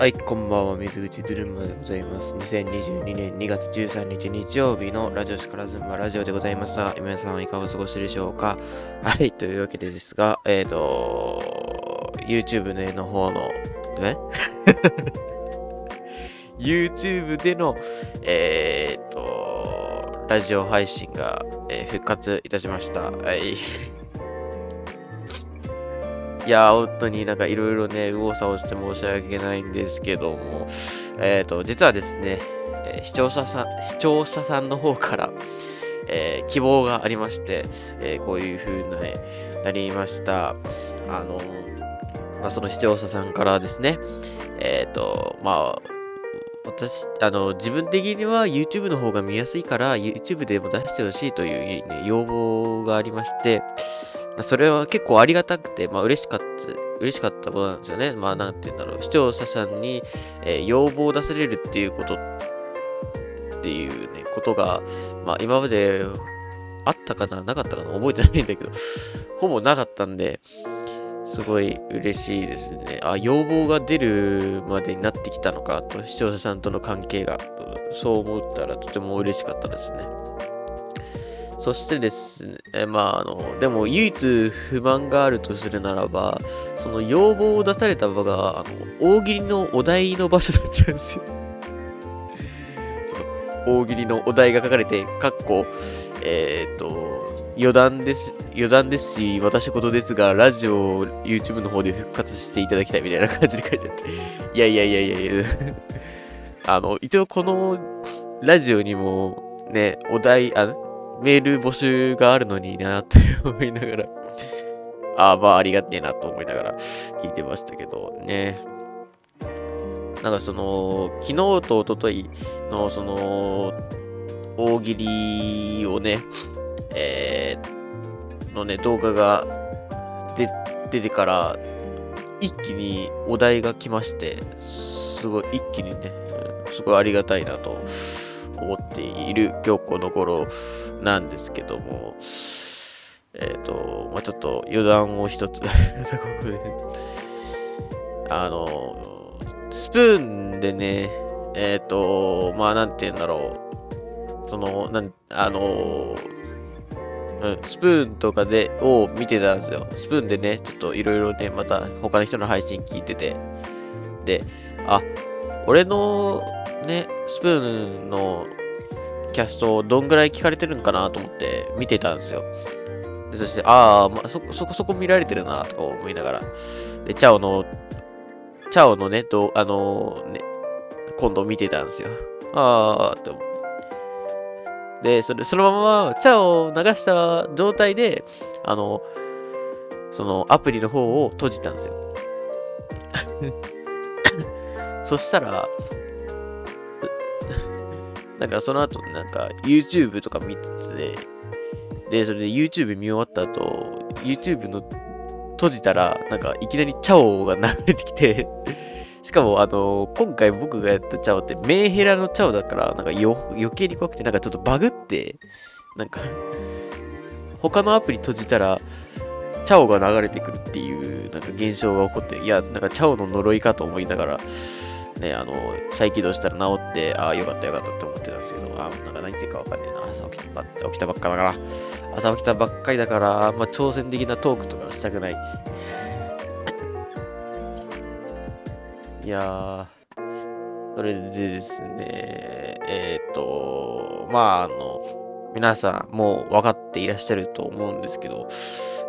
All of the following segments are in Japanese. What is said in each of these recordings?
はい、こんばんは、水口ドゥルンマでございます。2022年2月13日日曜日のラジオシカラズンバラジオでございますが、皆さんはいかがお過ごしでしょうかはい、というわけでですが、えっ、ー、と、YouTube ねの方の、え ?YouTube での、えっ、ー、と、ラジオ配信が、えー、復活いたしました。はい。いやー、本当になんかいろいろね、右往左往して申し訳ないんですけども、えっ、ー、と、実はですね、えー、視聴者さん、視聴者さんの方から、えー、希望がありまして、えこういう風になりました。あの、まあ、その視聴者さんからですね、えっ、と、まあ、私、あの、自分的には YouTube の方が見やすいから YouTube でも出してほしいという、ね、要望がありまして、それは結構ありがたくて、まあ嬉しかった、嬉しかったことなんですよね。まあなんて言うんだろう、視聴者さんに、えー、要望を出されるっていうことっていうね、ことが、まあ今まであったかな、なかったかな、覚えてないんだけど、ほぼなかったんで、すごい嬉しいですね。あ、要望が出るまでになってきたのかと、視聴者さんとの関係が、そう思ったらとても嬉しかったですね。そしてですね、えまあ、あの、でも唯一不満があるとするならば、その要望を出された場が、あの、大喜利のお題の場所だったんですよ。その、大喜利のお題が書かれて、かっこ、えっ、ー、と、余談です、余談ですし、私事ですが、ラジオを YouTube の方で復活していただきたいみたいな感じで書いてあって、いやいやいやいやいや、あの、一応このラジオにも、ね、お題、あ、メール募集があるのになって思いながら、ああ、まあありがてえなと思いながら聞いてましたけどね。なんかその、昨日と一昨日のその、大喜利をね、えー、のね、動画が出てから、一気にお題が来まして、すごい一気にね、すごいありがたいなと思っている今日この頃なんですけども、えっ、ー、と、まあ、ちょっと余談を一つ。あの、スプーンでね、えっ、ー、と、まあ、なんて言うんだろう、その、なん、あの、うん、スプーンとかで、を見てたんですよ。スプーンでね、ちょっといろいろね、また他の人の配信聞いてて、で、あ、俺のね、スプーンのキャストをどんぐらい聞かれてるんかなと思って見てたんですよ。でそして、ああ、ま、そ、そこそこ見られてるなとか思いながら。で、チャオの、チャオのね、と、あのー、ね、今度見てたんですよ。ああ、って思って。で、それ、そのまま、チャオを流した状態で、あの、そのアプリの方を閉じたんですよ。そしたら、なんかその後、なんか YouTube とか見てて、で、それで YouTube 見終わった後、YouTube の閉じたら、なんかいきなりチャオが流れてきて しかもあの今回僕がやったチャオってメンヘラのチャオだから、なんかよ余計に怖くて、なんかちょっとバグって、なんか他のアプリ閉じたら、チャオが流れてくるっていう、なんか現象が起こって、いや、なんかチャオの呪いかと思いながら、ね、あの、再起動したら治って、ああ、よかったよかったって思ってたんですけど、あなんか何言ってるかわかんねえな。朝起きたば起きたばっかだから、朝起きたばっかりだから、あ挑戦的なトークとかしたくない。いやー、それでですね、えっ、ー、と、まあ、あの、皆さんもう分かっていらっしゃると思うんですけど、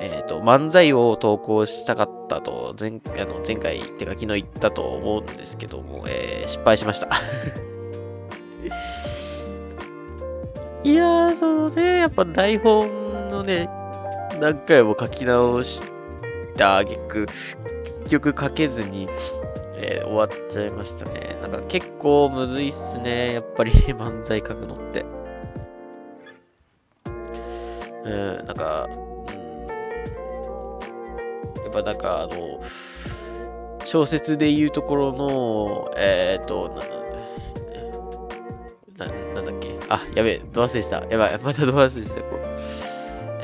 えっ、ー、と、漫才を投稿したかったと、前あの前回、てか昨日言ったと思うんですけども、えー、失敗しました。いやー、そのね、やっぱ台本のね、何回も書き直した挙句、結局書けずに、えー、終わっちゃいましたね。なんか結構むずいっすね、やっぱり 漫才書くのって。うん、なんか、やっぱなんかあの、小説で言うところの、えっ、ー、と、な、な、なんだっけ？あ、やべえ、ど忘れした。やばい、またど忘れした。こう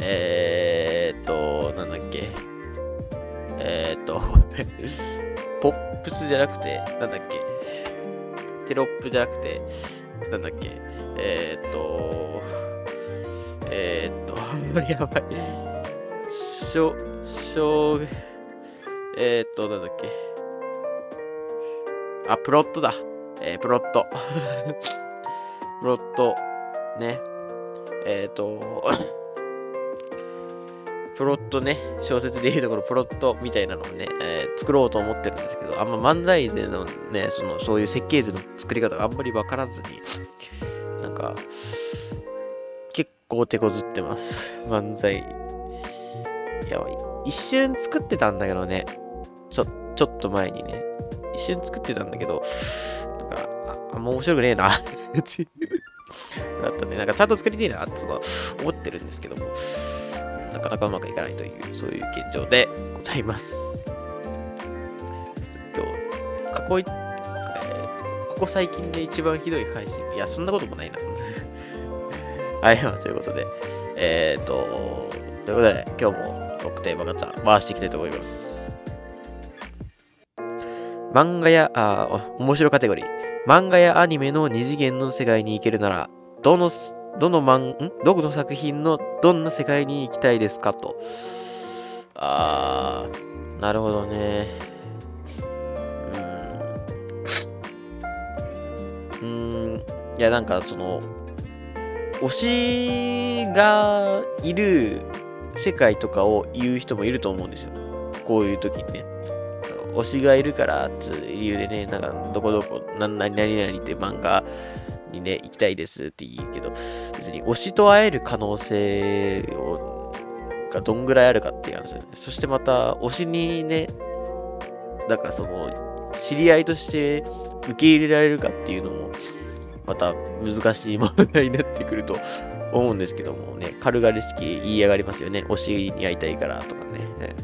えー、っと、なんだっけ？えー、っと、ポップスじゃなくて、なんだっけ？テロップじゃなくて、なんだっけ？えー、っと、え、っと、やばい。しょ、えー、っと、なんだっけ。あ、プロットだ。えー、プロット。プロット、ね。えっ、と、プロットね、小説でいうところプロットみたいなのをね、えー、作ろうと思ってるんですけど、あんま漫才でのね、その、そういう設計図の作り方があんまりわからずに、なんか、結構手こずってます。漫才。やばい。一瞬作ってたんだけどね、ちょ、ちょっと前にね、一瞬作ってたんだけど、なんか、あ、あんま面白くねえな、だったね、なんかちゃんと作りたいな、って思ってるんですけども、なかなかうまくいかないという、そういう現状でございます。今日、過去、えー、ここ最近で一番ひどい配信。いや、そんなこともないな。はい、ということで、えっ、ー、と、ということで、今日もトークテーマガチャ回していきたいと思います。漫画や、あ、面白カテゴリー。漫画やアニメの二次元の世界に行けるなら、どのどの漫、ん？どこの作品のどんな世界に行きたいですかと。あー、なるほどね。うん。うん、いや、なんかその、推しがいる世界とかを言う人もいると思うんですよ。こういう時にね。推しがいるからつ理由でね、なんか、どこどこ、何々何々って漫画にね、行きたいですって言うけど、別に推しと会える可能性をがどんぐらいあるかっていう話だね。そしてまた、推しにね、なんかその、知り合いとして受け入れられるかっていうのも、また難しい問題になってくると思うんですけどもね、軽々しき言い上がりますよね。推しに会いたいからとかね。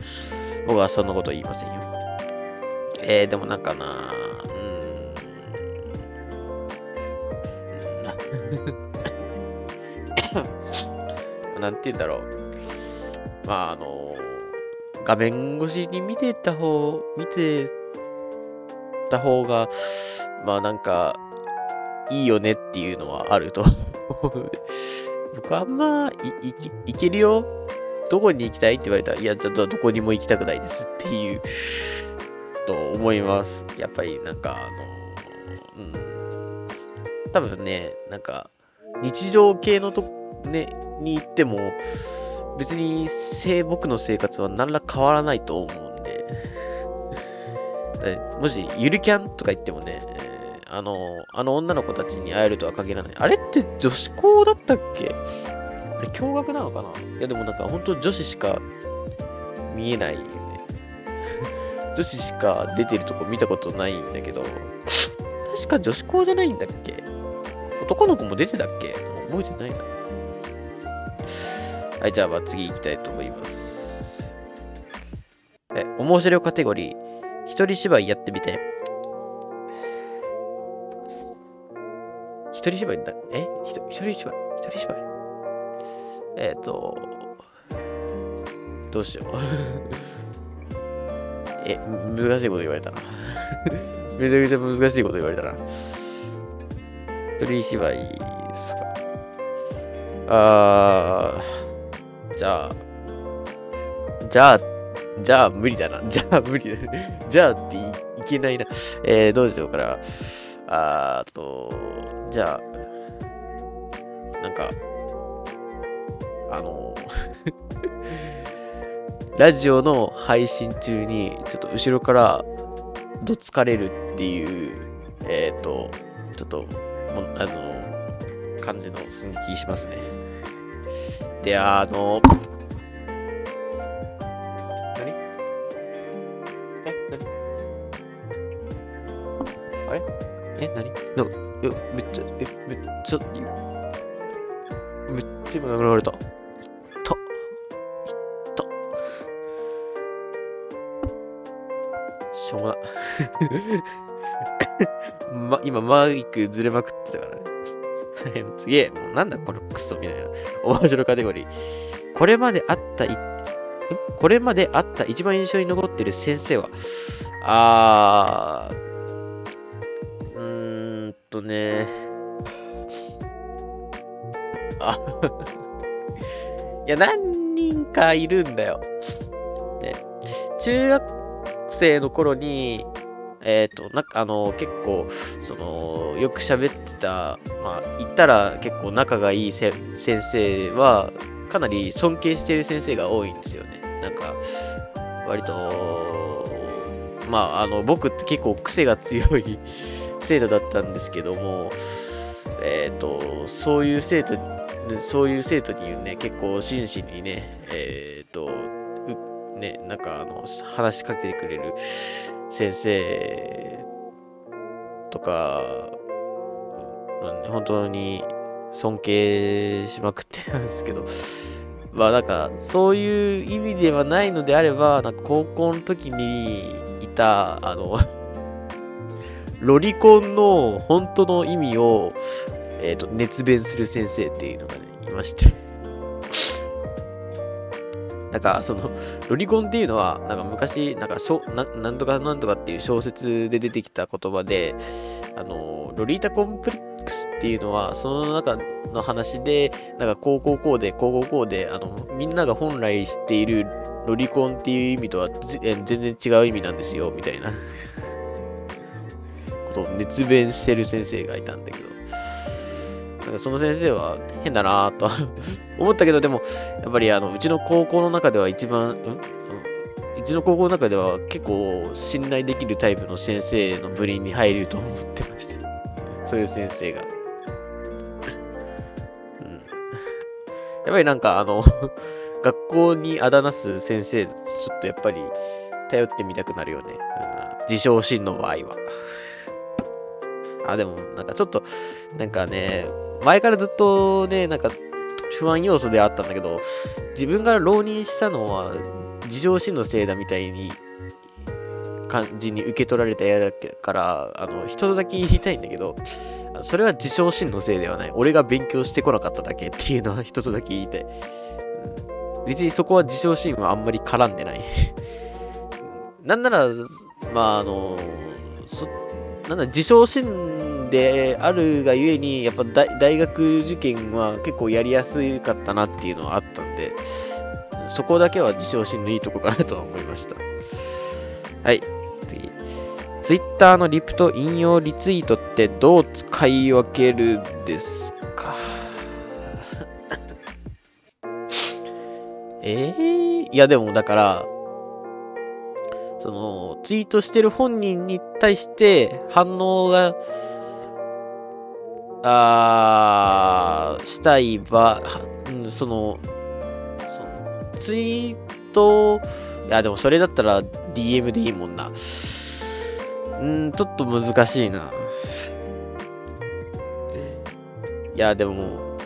僕はそんなこと言いませんよ。えー、でもなんかなうんなんて言うんだろう。まあ、あの、画面越しに見てた方、見てた方が、まあなんか、いいよねっていうのはあると 僕はあんまいいいけるよ。どこに行きたいって言われたら、いや、ちょっとどこにも行きたくないですっていう、と思います。やっぱりなんか、あの、うん。多分ね、なんか、日常系のと、ね、に行っても、別に僕の生活は何ら変わらないと思うんで もし、ゆるキャンとか言ってもね、あの、あの女の子たちに会えるとは限らない。あれって女子校だったっけ？あれ驚愕なのかな？いやでもなんか本当女子しか見えないよね。女子しか出てるとこ見たことないんだけど、確か女子校じゃないんだっけ？男の子も出てたっけ？覚えてないな。はい、じゃあ次行きたいと思います。え、面白カテゴリー。一人芝居やってみて。一人芝居だ。え？一人芝居？一人芝居？えっ、ー、と、どうしよう。え、難しいこと言われたな。めちゃくちゃ難しいこと言われたな。一人芝居ですか？あー、じゃあ、じゃあ、じゃあ無理だな。じゃあ無理だ。じゃあっていけないな。えー、どうしようかな。あーと、じゃあ、なんか、あの、ラジオの配信中に、ちょっと後ろからどつかれるっていう、えっ、ー、と、ちょっと、あの、感じの寸気しますね。で、あの、え、何？なんか、え、めっちゃ、え、めっちゃ、めっちゃ今殴られた。いった。いった。しょうもな。ま、今マイクずれまくってたからね。次へ、もうなんだこのクソみたいな。お面白カテゴリー。これまであったい、これまであった一番印象に残ってる先生は、あー、とね、あ いや、何人かいるんだよ。ね。中学生の頃に、えっ、ー、と、なんか、あの、結構、その、よく喋ってた、まあ、言ったら結構仲がいい先生は、かなり尊敬してる先生が多いんですよね。なんか、割と、まあ、あの、僕って結構癖が強い生徒だったんですけども、えっ、ー、と、そういう生徒、そういう生徒にね、結構真摯にね、えっ、ー、と、ね、なんかあの、話しかけてくれる先生とか、本当に尊敬しまくってたんですけど、まあなんか、そういう意味ではないのであれば、なんか高校の時にいた、あのロリコンの本当の意味を、え、ー、と、熱弁する先生っていうのがね、いまして。なんか、その、ロリコンっていうのは、なんか昔、なんかしょな、なんとかなんとかっていう小説で出てきた言葉で、あの、ロリータコンプレックスっていうのは、その中の話で、なんか、こうこうこうで、こうこうこうで、あの、みんなが本来知っているロリコンっていう意味とは全然違う意味なんですよ、みたいな。ことを熱弁してる先生がいたんだけど、なんかその先生は変だなぁと 思ったけど、でも、やっぱりあの、うちの高校の中では一番、うん？うちの高校の中では結構信頼できるタイプの先生の部員に入ると思ってました。そういう先生が。うん。やっぱりなんかあの 学校にあだなす先生、ちょっとやっぱり頼ってみたくなるよね。うん、自称真の場合は。あ、でもなんかちょっと、なんかね、前からずっとね、なんか不安要素であったんだけど、自分が浪人したのは自称心のせいだみたいに感じに受け取られた嫌だから、あの、一つだけ言いたいんだけど、それは自称心のせいではない。俺が勉強してこなかっただけっていうのは一つだけ言いたい。別にそこは自称心はあんまり絡んでない なんなら、まああの、そっなんだ、自称心であるがゆえに、やっぱ大学受験は結構やりやすかったなっていうのはあったんで、そこだけは自称心のいいとこかなとは思いました。はい、次。Twitter のリプと引用リツイートってどう使い分けるですか？えー、いやでもだから、その、ツイートしてる本人に対して反応が、あー、したい場、うん、その、その、ツイート、いや、でもそれだったら DM でいいもんな。うん、ちょっと難しいな。いや、でも、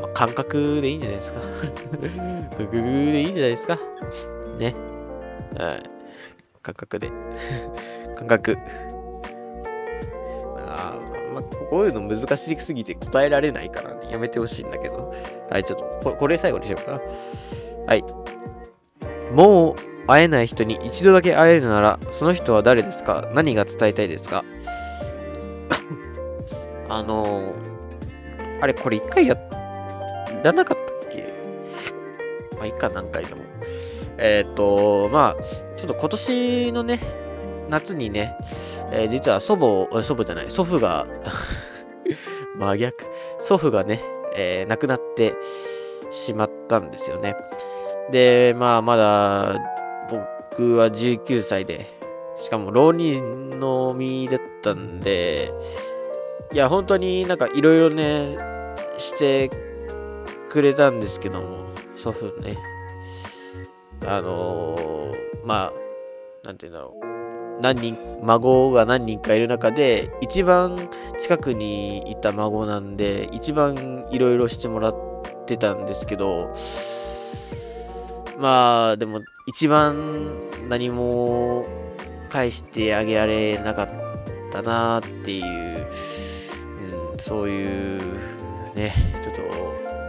まあ、感覚でいいんじゃないですか。グググでいいんじゃないですか。ね。はい。感覚で。感覚。あまあ、こういうの難しすぎて答えられないからね、やめてほしいんだけど。はい、ちょっと、これ最後にしようかな。はい。もう会えない人に一度だけ会えるなら、その人は誰ですか？何が伝えたいですか？あのー、あれ、これ一回やらなかったっけ？まあ、いっか、何回でも。えっ、ー、と、まあ、ちょっと今年のね、夏にね、えー、実は祖母、祖母じゃない、祖父が 真逆、祖父がね、えー、亡くなってしまったんですよね。で、まあ、まだ、僕は19歳で、しかも浪人の身だったんで、いや、本当になんかいろいろね、してくれたんですけども、祖父ね。あのー、まあ、なんて言うんだろう。何人、孫が何人かいる中で、一番近くにいた孫なんで、一番いろいろしてもらってたんですけど、まあ、でも、一番何も返してあげられなかったなっていう、うん、そういう、ね、ちょっと、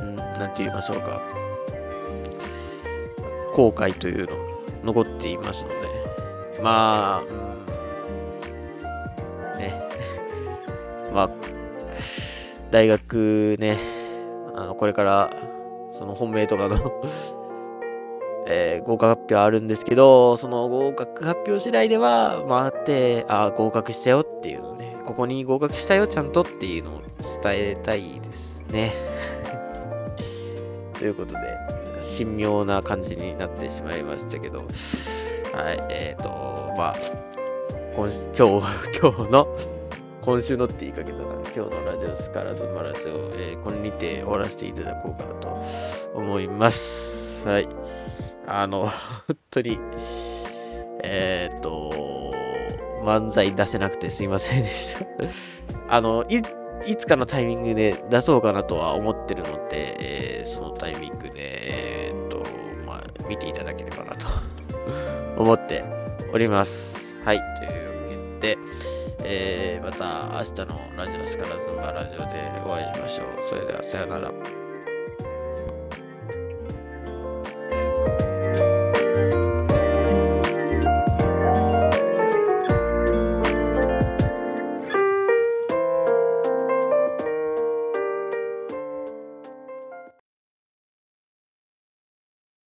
うん、なんて言いましょうか。後悔というの残っていますので、まあ、ね。まあ、大学ね、あの、これから、その本命とかの えー、合格発表あるんですけど、その合格発表次第では、回って、あ、合格したよっていうのね、ここに合格したよ、ちゃんとっていうのを伝えたいですね。ということで、神妙な感じになってしまいましたけど、はい、えっ、ー、と、まあ、今今日、今日の、今週のって言いかけたな、今日のラジオスカラズマラジオ、えー、これにて終わらせていただこうかなと思います。はい。あの、本当に、えっ、ー、と、漫才出せなくてすいませんでした あの、い、つかのタイミングで出そうかなとは思ってるので、えー、そのタイミ思っております。はい、というわけで、えー、また明日のラジオスカラズンバラジオでお会いしましょう。それではさよなら。